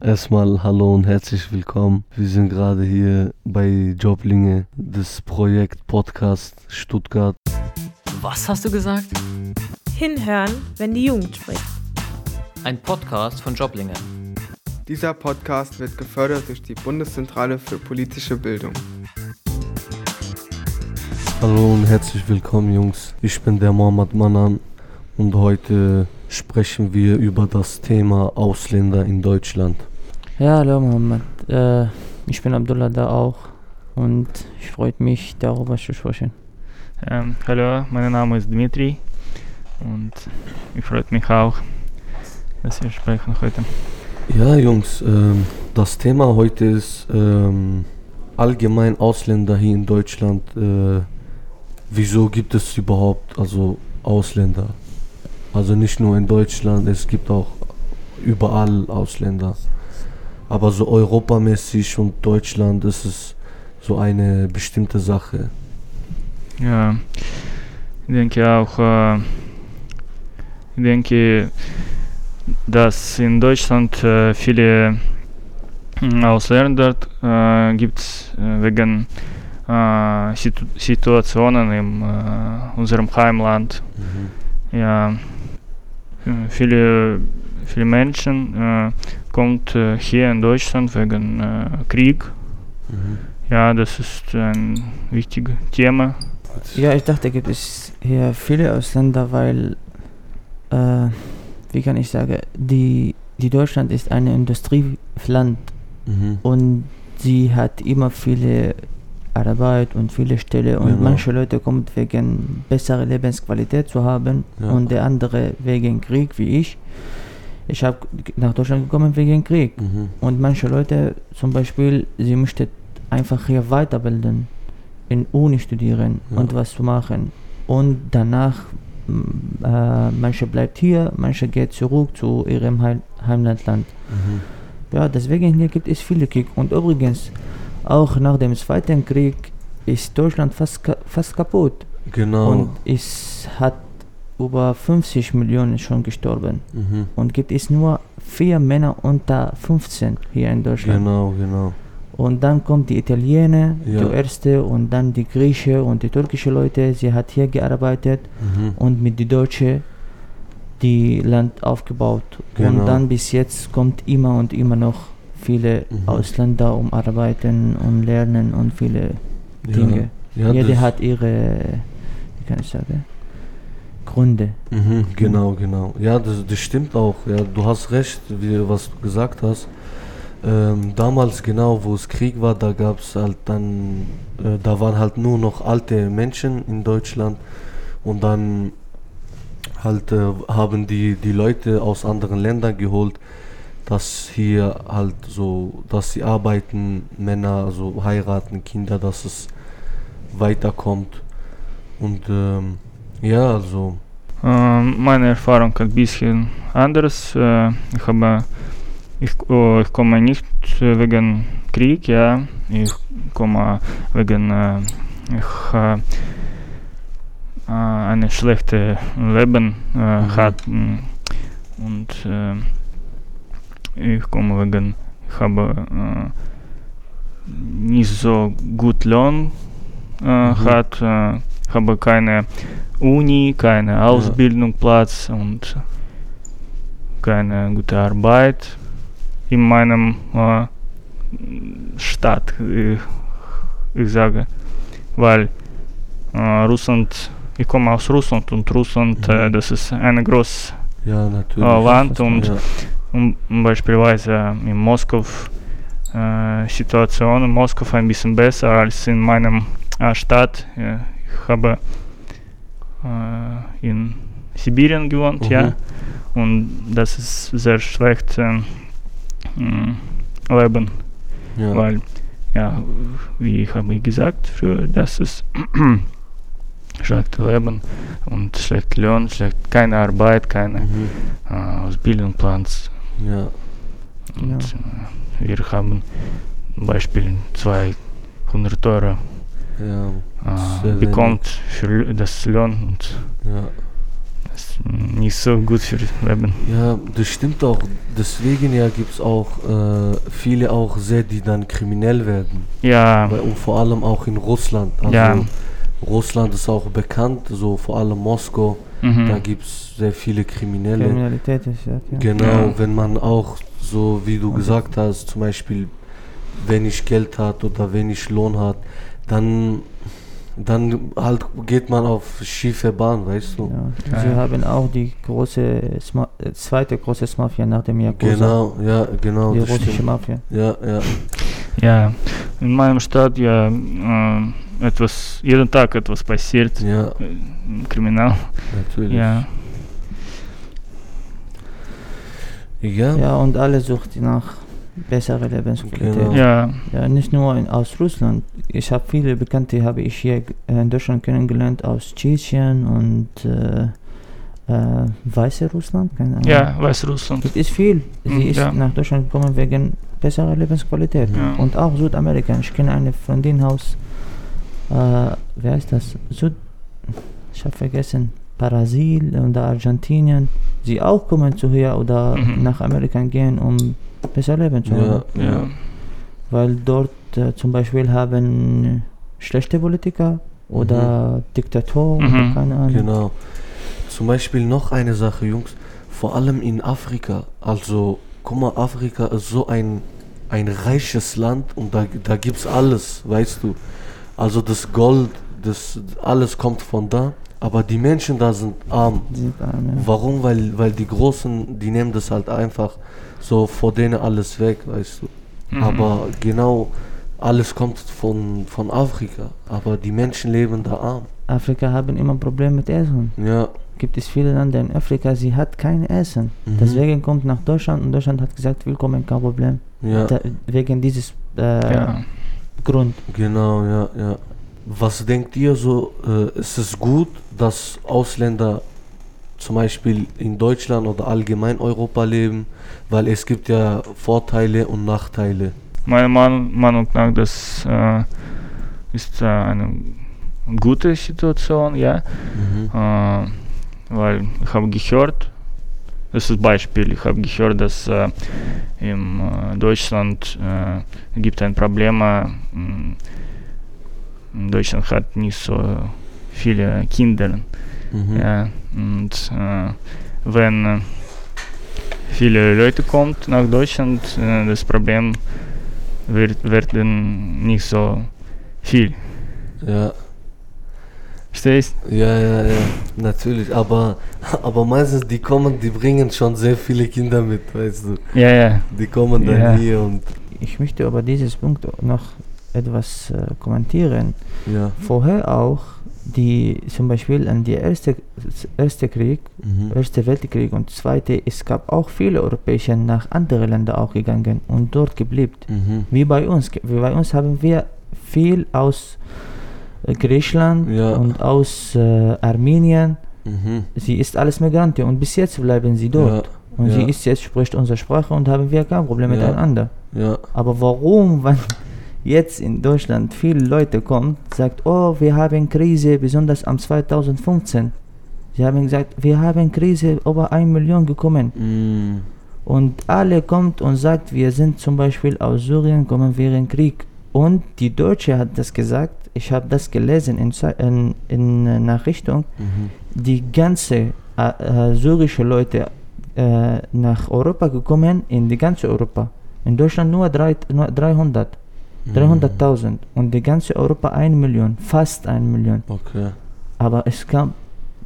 Erstmal hallo und herzlich willkommen. Wir sind gerade hier bei Joblinge, das Projekt Podcast Stuttgart. Was hast du gesagt? Hinhören, wenn die Jugend spricht. Ein Podcast von Joblinge. Dieser Podcast wird gefördert durch die Bundeszentrale für politische Bildung. Hallo und herzlich willkommen, Jungs. Ich bin der Mohammad Manan und heute sprechen wir über das Thema Ausländer in Deutschland. Ja, hallo Mohammed. Äh, ich bin Abdullah da auch und ich freue mich darüber zu sprechen. Ähm, hallo, mein Name ist Dmitri und ich freue mich auch, dass wir sprechen heute. Ja, Jungs, ähm, das Thema heute ist ähm, allgemein Ausländer hier in Deutschland. Äh, wieso gibt es überhaupt also Ausländer? Also nicht nur in Deutschland, es gibt auch überall Ausländer. Aber so europamäßig und Deutschland ist es so eine bestimmte Sache. Ja, ich denke auch, äh, ich denke, dass in Deutschland äh, viele äh, Ausländer äh, gibt äh, wegen äh, Situ Situationen in äh, unserem Heimland. Mhm. Ja, viele, viele Menschen äh, kommt äh, hier in Deutschland wegen äh, Krieg. Mhm. Ja, das ist ein wichtiges Thema. Ja, ich dachte, gibt es hier viele Ausländer, weil, äh, wie kann ich sagen, die, die Deutschland ist ein Industrieland Mhm. und sie hat immer viele Arbeit und viele Stellen und Genau. manche Leute kommen wegen bessere Lebensqualität zu haben Ja. und der andere wegen Krieg, wie ich. Ich habe nach Deutschland gekommen wegen Krieg. Mhm. Und manche Leute, zum Beispiel, sie möchten einfach hier weiterbilden, in Uni studieren Ja. und was zu machen. Und danach, äh, manche bleibt hier, manche geht zurück zu ihrem Heim Heimatland. Mhm. Ja, deswegen hier gibt es viele Krieg. Und übrigens, auch nach dem Zweiten Krieg ist Deutschland fast, fast kaputt. Genau. Und es hat über 50 Millionen schon gestorben. mhm. Und gibt es nur vier Männer unter 15 hier in Deutschland. Genau, genau. Und dann kommt die Italiener, Ja. die erste, und dann die Grieche und die türkische Leute. Sie hat hier gearbeitet Mhm. und mit die Deutsche die Land aufgebaut. Genau. Und dann bis jetzt kommt immer und immer noch viele Mhm. Ausländer um arbeiten und lernen und viele Ja. Dinge. Ja, Jeder das- hat ihre, wie kann ich sagen, Gründe. Mhm, genau, genau. Ja, das, das stimmt auch. Ja, du hast recht, wie, was du gesagt hast. Ähm, damals genau, wo es Krieg war, da gab es halt dann, äh, da waren halt nur noch alte Menschen in Deutschland und dann halt äh, haben die die Leute aus anderen Ländern geholt, dass hier halt so, dass sie arbeiten, Männer, also heiraten, Kinder, dass es weiterkommt und ähm, ja, also Ähm, meine Erfahrung ein bisschen anders. Äh, ich habe, ich, oh, ich komme nicht wegen Krieg, ja, ich komme wegen äh, ich, äh, äh, eine schlechte Leben äh, Mhm. hatten und äh, ich komme wegen ich habe äh, nicht so gut Lohn äh, Mhm. hat, äh, habe keine Uni, keine Ausbildungsplatz und keine gute Arbeit in meinem äh, Stadt, ich, ich sage, weil äh, Russland, ich komme aus Russland und Russland, äh, Mhm. das ist ein großes ja, äh, Land und ja. Um, beispielsweise in Moskau äh, Situation in Moskau ein bisschen besser als in meinem äh, Stadt. Ich habe äh, in Sibirien gewohnt, Mhm. ja, und das ist sehr schlecht Leben, ja. weil ja, wie ich habe gesagt, früher, das ist schlecht Leben und schlecht Lohn, schlecht keine Arbeit, keine Mhm. Ausbildungsplatz. Ja, Und äh, wir haben zum Beispiel 200 Euro ja, äh, bekommt für das Lohn und ja. ist nicht so gut für Leben. Ja, das stimmt auch. Deswegen ja gibt es auch äh, viele auch sehr, die dann kriminell werden. Ja, Weil- Und vor allem auch in Russland. Also Ja. Russland ist auch bekannt, so vor allem Moskau. Mhm. Da gibt es sehr viele Kriminelle. Kriminalität ist ja. Genau, Ja. wenn man auch so, wie du gesagt hast, zum Beispiel wenig Geld hat oder wenig Lohn hat, dann, dann halt geht man auf schiefe Bahn, weißt du? Ja. Sie haben auch die große, Sma äh, zweite große Mafia nach dem Yakuza. Genau, ja, genau. Die russische stimmt. Mafia. Ja, ja. ja, in meinem Stadt ja äh, etwas, jeden Tag etwas passiert, Ja, äh, Kriminal. natürlich. Ja, Ja, Ja, und alle sucht nach bessere Lebensqualität. Genau. ja, Ja, nicht nur in, aus Russland. Ich habe viele Bekannte, habe ich hier äh, in Deutschland kennengelernt aus Tschechien und äh, äh, Weiße Russland. Keine Ahnung. ja, Weißrussland. Gibt es viel. Sie Mm, ist ja. nach Deutschland gekommen wegen besserer Lebensqualität. Ja. Und auch Südamerika. Ich kenne eine Freundin aus, äh, wer heißt das? Süd, ich habe vergessen, Brasil oder Argentinien. Sie auch kommen zu hier oder Mhm. nach Amerika gehen, um besser leben zu haben. ja, Ja. Weil dort äh, zum Beispiel haben schlechte Politiker oder Diktatoren Mhm. oder keine Ahnung. Genau. Zum Beispiel noch eine Sache, Jungs. Vor allem in Afrika. Also, guck mal, Afrika ist so ein, ein reiches Land und da, da gibt es alles, weißt du. Also das Gold, das alles kommt von da. Aber die Menschen da sind arm. Sieht an, ja. Warum? Weil, weil die Großen, die nehmen das halt einfach so vor denen alles weg, weißt du. Mhm. Aber genau alles kommt von, von Afrika. Aber die Menschen leben da arm. Afrika haben immer Probleme mit Essen. Ja, Gibt es viele Länder in Afrika, sie hat kein Essen. Mhm. Deswegen kommt nach Deutschland und Deutschland hat gesagt, willkommen, kein Problem. ja. Da, wegen dieses äh, ja. Grund. Genau, ja, ja. Was denkt ihr so, äh, ist es gut, dass Ausländer zum Beispiel in Deutschland oder allgemein Europa leben? Weil es gibt ja Vorteile und Nachteile. Meiner Mann- Meinung nach, das äh, ist äh, eine gute Situation, ja. Mhm. Äh, weil ich habe gehört, das ist Beispiel, ich habe gehört, dass äh, in äh, Deutschland äh, gibt ein Problem, äh, mh, Deutschland hat nicht so viele Kinder, Mhm. ja, und äh, wenn äh, viele Leute kommt nach Deutschland, äh, das Problem wird, werden nicht so viel. Ja, Verstehst? ja, ja, ja, natürlich. Aber, aber meistens, die kommen, die bringen schon sehr viele Kinder mit, weißt du. Ja, ja. Die kommen dann Ja. hier und Ich möchte über dieses Punkt noch etwas äh, kommentieren. ja. Vorher auch, die zum Beispiel an der erste, erste Krieg, Mhm. Erste Weltkrieg und Zweite, es gab auch viele Europäer nach andere Länder auch gegangen und dort geblieben. Mhm. Wie bei uns. Wie bei uns haben wir viel aus Griechenland Ja. und aus äh, Armenien. Mhm. Sie ist alles Migranten und bis jetzt bleiben sie dort. Ja. Und ja. sie ist jetzt spricht unsere Sprache und haben wir kein Problem miteinander. Aber warum, wenn jetzt in Deutschland viele Leute kommen, sagt, oh, wir haben Krise, besonders am 2015. Sie haben gesagt, wir haben Krise, über ein Million gekommen. mm, Und alle kommt und sagt, wir sind zum Beispiel aus Syrien, kommen wir in Krieg. Und die Deutsche hat das gesagt, ich habe das gelesen in, in, in Nachrichtung, mhm. die ganze äh, äh, syrische Leute äh, nach Europa gekommen, in die ganze Europa. In Deutschland nur, drei, nur 300, Mhm. 300.000 und die ganze Europa 1 Million, fast 1 Million. Okay. Aber es gab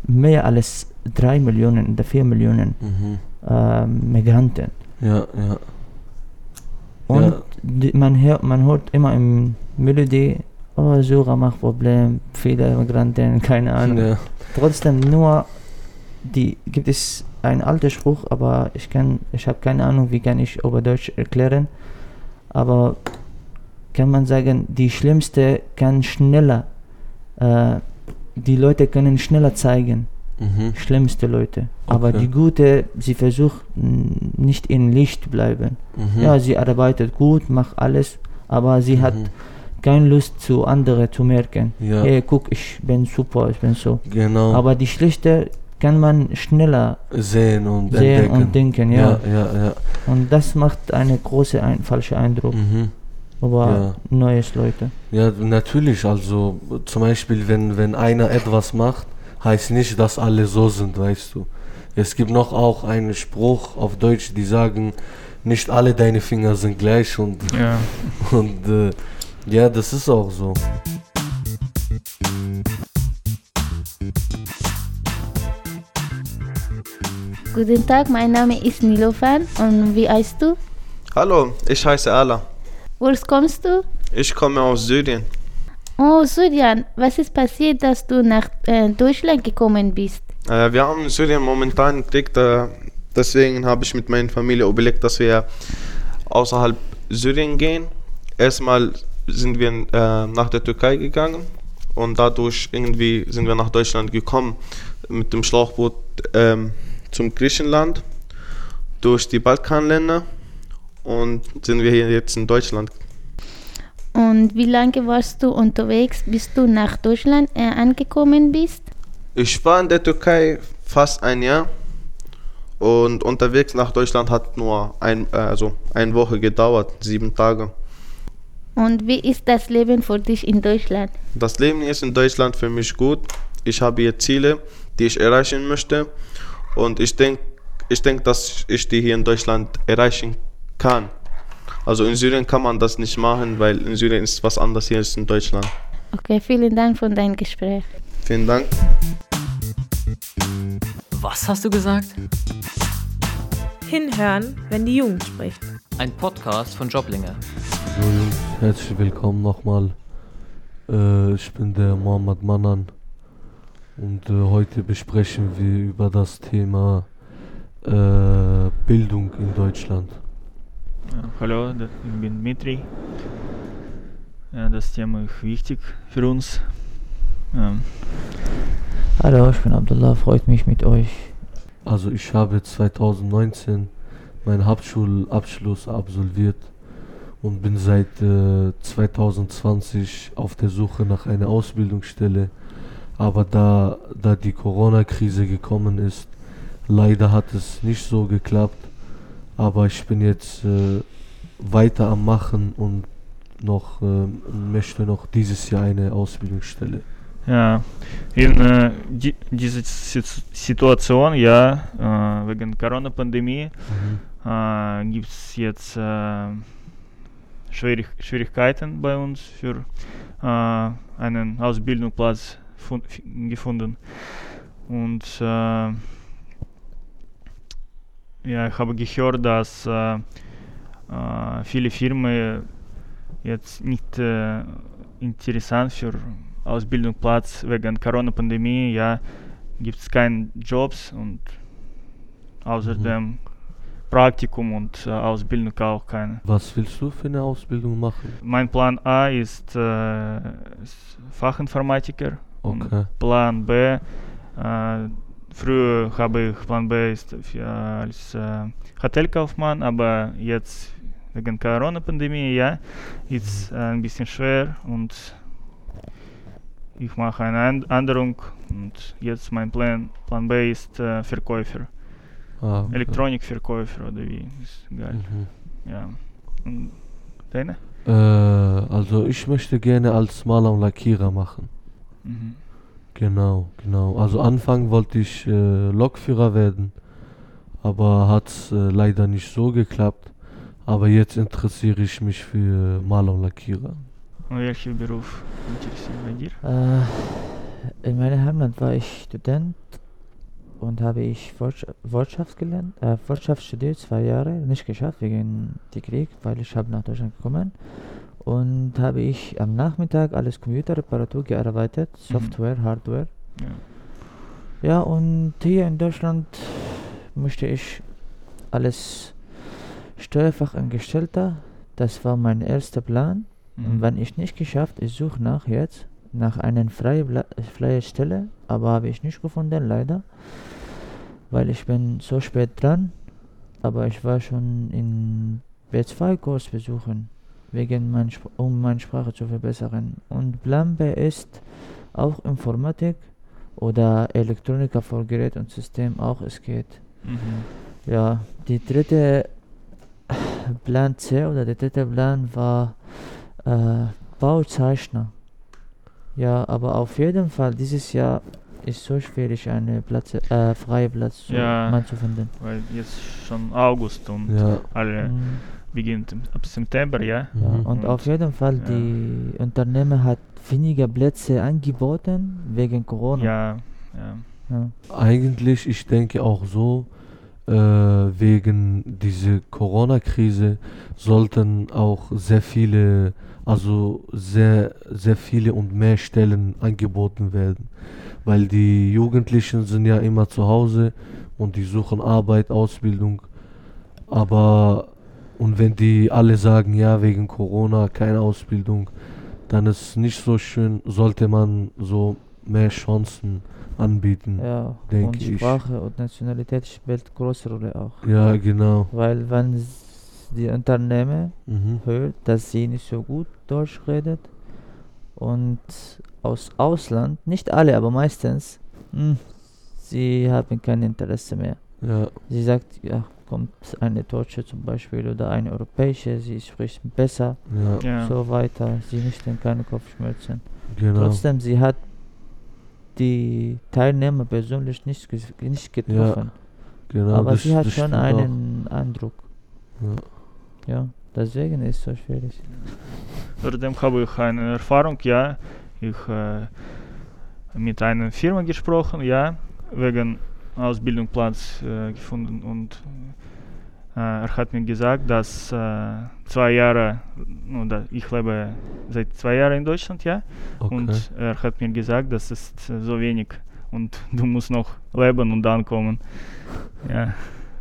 mehr als 3 Millionen oder 4 Millionen Mhm. äh, Migranten. Ja, ja. Und Ja. Die, man, hört, man hört immer im Melodie, oh, Syrer macht Problem, viele Migranten, keine Ahnung. ja. Trotzdem nur, die gibt es einen alten Spruch, aber ich kann, ich habe keine Ahnung, wie kann ich über Deutsch erklären. Aber kann man sagen, die schlimmste kann schneller, äh, die Leute können schneller zeigen, Mhm. schlimmste Leute. Aber Okay. die gute, sie versucht nicht in Licht bleiben. Mhm. Ja, sie arbeitet gut, macht alles, aber sie hat Mhm. keine Lust zu anderen zu merken. Ja. Hey, guck, ich bin super, ich bin so. Genau. Aber die schlechte kann man schneller sehen und sehen entdecken. und denken, ja. ja, ja. ja. Und das macht einen großen ein, falschen Eindruck Mhm. über Ja. neues Leute. Ja, natürlich. Also zum Beispiel, wenn, wenn einer etwas macht, heißt nicht, dass alle so sind, weißt du. Es gibt noch auch einen Spruch auf Deutsch, die sagen, nicht alle deine Finger sind gleich und, Ja. und äh, ja, das ist auch so. Guten Tag, mein Name ist Nilofan und wie heißt du? Hallo, ich heiße Ala. Woher kommst du? Ich komme aus Syrien. Oh, Syrien, was ist passiert, dass du nach äh, Deutschland gekommen bist? Äh, wir haben in Syrien momentan einen Krieg, da, deswegen habe ich mit meiner Familie überlegt, dass wir außerhalb Syrien gehen. Erstmal sind wir äh, nach der Türkei gegangen und dadurch irgendwie sind wir nach Deutschland gekommen mit dem Schlauchboot ähm, zum Griechenland durch die Balkanländer und sind wir hier jetzt in Deutschland. Und wie lange warst du unterwegs, bis du nach Deutschland äh, angekommen bist? Ich war in der Türkei fast ein Jahr und unterwegs nach Deutschland hat nur ein, äh, also eine Woche gedauert, sieben Tage. Und wie ist das Leben für dich in Deutschland? Das Leben ist in Deutschland für mich gut. Ich habe hier Ziele, die ich erreichen möchte und ich denke, ich denk, dass ich die hier in Deutschland erreichen kann. Also in Syrien kann man das nicht machen, weil in Syrien ist was anderes hier als in Deutschland. Okay, vielen Dank für dein Gespräch. Vielen Dank. Was hast du gesagt? Hinhören, wenn die Jugend spricht. Ein Podcast von Joblinge. So Jungs, herzlich willkommen nochmal. Äh, ich bin der Mohammed Manan und äh, heute besprechen wir über das Thema äh, Bildung in Deutschland. Hallo, ich bin Dmitri. Ja, das Thema ist wichtig für uns. Ähm, Hallo, ich bin Abdullah, freut mich mit euch. Also ich habe 2019 meinen Hauptschulabschluss absolviert und bin seit äh, 2020 auf der Suche nach einer Ausbildungsstelle. Aber da, da die Corona-Krise gekommen ist, leider hat es nicht so geklappt. Aber ich bin jetzt äh, weiter am Machen und noch äh, möchte noch dieses Jahr eine Ausbildungsstelle. ja, in äh, die, dieser Sit- Situation, ja, äh, wegen Corona-Pandemie, äh, gibt es jetzt äh, Schwierig Schwierigkeiten bei uns für äh, einen Ausbildungsplatz gefunden. Und äh, ja, ich habe gehört, dass äh, äh, viele Firmen jetzt nicht äh, interessant für Ausbildungsplatz wegen Corona-Pandemie, ja, gibt es keine Jobs und außerdem Praktikum und äh, Ausbildung auch keine. Was willst du für eine Ausbildung machen? Mein Plan A ist, äh, ist Fachinformatiker Okay. Plan B, äh, früher habe ich Plan B ist als äh, Hotelkaufmann, aber jetzt wegen Corona-Pandemie, ja, ist äh, ein bisschen schwer und ich mache eine Änderung und jetzt mein Plan, Plan B ist äh, Verkäufer, Ah, okay. Elektronikverkäufer oder wie, ist egal, Mhm. ja. Und deine? Äh, also ich möchte gerne als Maler und Lackierer machen. Mhm. Genau, genau. Also anfangen wollte ich äh, Lokführer werden, aber hat äh, leider nicht so geklappt. Aber jetzt interessiere ich mich für Maler und Lackierer. Und welcher Beruf interessiert bei dir? Äh, in meinem Heimatland war ich Student und habe ich Wirtschaft, gelernt, äh, Wirtschaft studiert, zwei Jahre, nicht geschafft wegen dem Krieg, weil ich habe nach Deutschland gekommen und habe ich am Nachmittag alles Computerreparatur gearbeitet, Software, Hardware. Ja. Ja, und hier in Deutschland möchte ich alles Steuerfachangestellter, das war mein erster Plan. Und Mhm. wenn ich nicht geschafft, ich suche nach jetzt, nach einer freien, freien Stelle, aber habe ich nicht gefunden, leider. Weil ich bin so spät dran, aber ich war schon in B2-Kurs besuchen, wegen mein, Sp- um meine Sprache zu verbessern. Und Plan B ist auch Informatik oder Elektroniker für Gerät und System auch, es geht. Mhm. Ja, die dritte Plan C oder der dritte Plan war äh, Bauzeichner. Ja, aber auf jeden Fall, dieses Jahr ist so schwierig, eine Platz, äh, freie Platz zu, Ja. mal zu finden. Weil jetzt schon August und Ja. alle Mhm. Beginnt ab September, ja. Ja, Mhm. und Und- auf jeden Fall, ja. die Unternehmen hat weniger Plätze angeboten wegen Corona. Ja, ja. Ja. Eigentlich, ich denke auch so, äh, wegen dieser Corona-Krise sollten auch sehr viele, also sehr, sehr viele und mehr Stellen angeboten werden. Weil die Jugendlichen sind ja immer zu Hause und die suchen Arbeit, Ausbildung. Aber, und wenn die alle sagen, ja, wegen Corona keine Ausbildung, dann ist nicht so schön, sollte man so mehr Chancen anbieten. Ja, Denke und ich. Sprache und Nationalität spielt große Rolle auch. Ja, genau. Weil wenn die Unternehmen Mhm. hört, dass sie nicht so gut Deutsch redet und aus Ausland, nicht alle, aber meistens, hm, sie haben kein Interesse mehr. Ja, Sie sagt, ja, kommt eine Deutsche zum Beispiel oder eine Europäische, sie spricht besser, ja, ja. so weiter, sie nicht in keine Kopfschmerzen. genau. Trotzdem, sie hat die Teilnehmer persönlich nicht, nicht getroffen. genau aber das- sie hat schon stimmt auch. einen Eindruck. Ja. Ja, deswegen ist es so schwierig. Außerdem habe ich eine Erfahrung, ja. Ich äh, mit einer Firma gesprochen, ja, wegen Ausbildungsplatz äh, gefunden und äh, er hat mir gesagt, dass äh, zwei Jahre, oder ich lebe seit zwei Jahren in Deutschland, ja, Okay. und er hat mir gesagt, das ist äh, so wenig und du musst noch leben und dann kommen. Ja,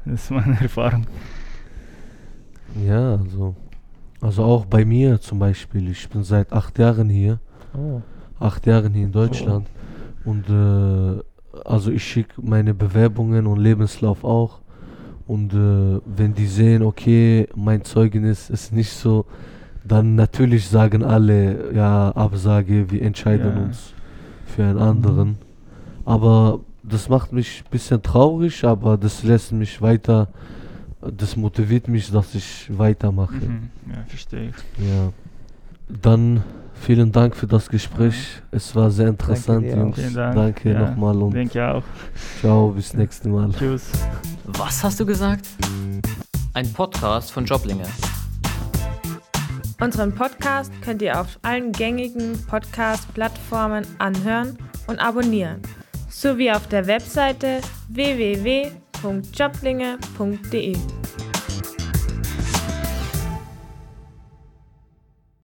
das ist meine Erfahrung. ja, also. Also auch bei mir zum Beispiel. Ich bin seit acht Jahren hier. Oh, Acht Jahren hier in Deutschland. Und äh, also ich schicke meine Bewerbungen und Lebenslauf auch. Und äh, wenn die sehen, okay, mein Zeugnis ist nicht so, dann natürlich sagen alle, ja, Absage, wir entscheiden Ja. uns für einen anderen. Aber das macht mich ein bisschen traurig, aber das lässt mich weiter, das motiviert mich, dass ich weitermache. Mhm. Ja, verstehe ich. Ja. Dann vielen Dank für das Gespräch. Es war sehr interessant, auch. Jungs. Vielen Dank. Danke Ja, nochmal und Denke auch. ciao, bis nächstes Mal. Tschüss. Was hast du gesagt? Ein Podcast von Joblinge. Unseren Podcast könnt ihr auf allen gängigen Podcast-Plattformen anhören und abonnieren, sowie auf der Webseite www.joblinge.de.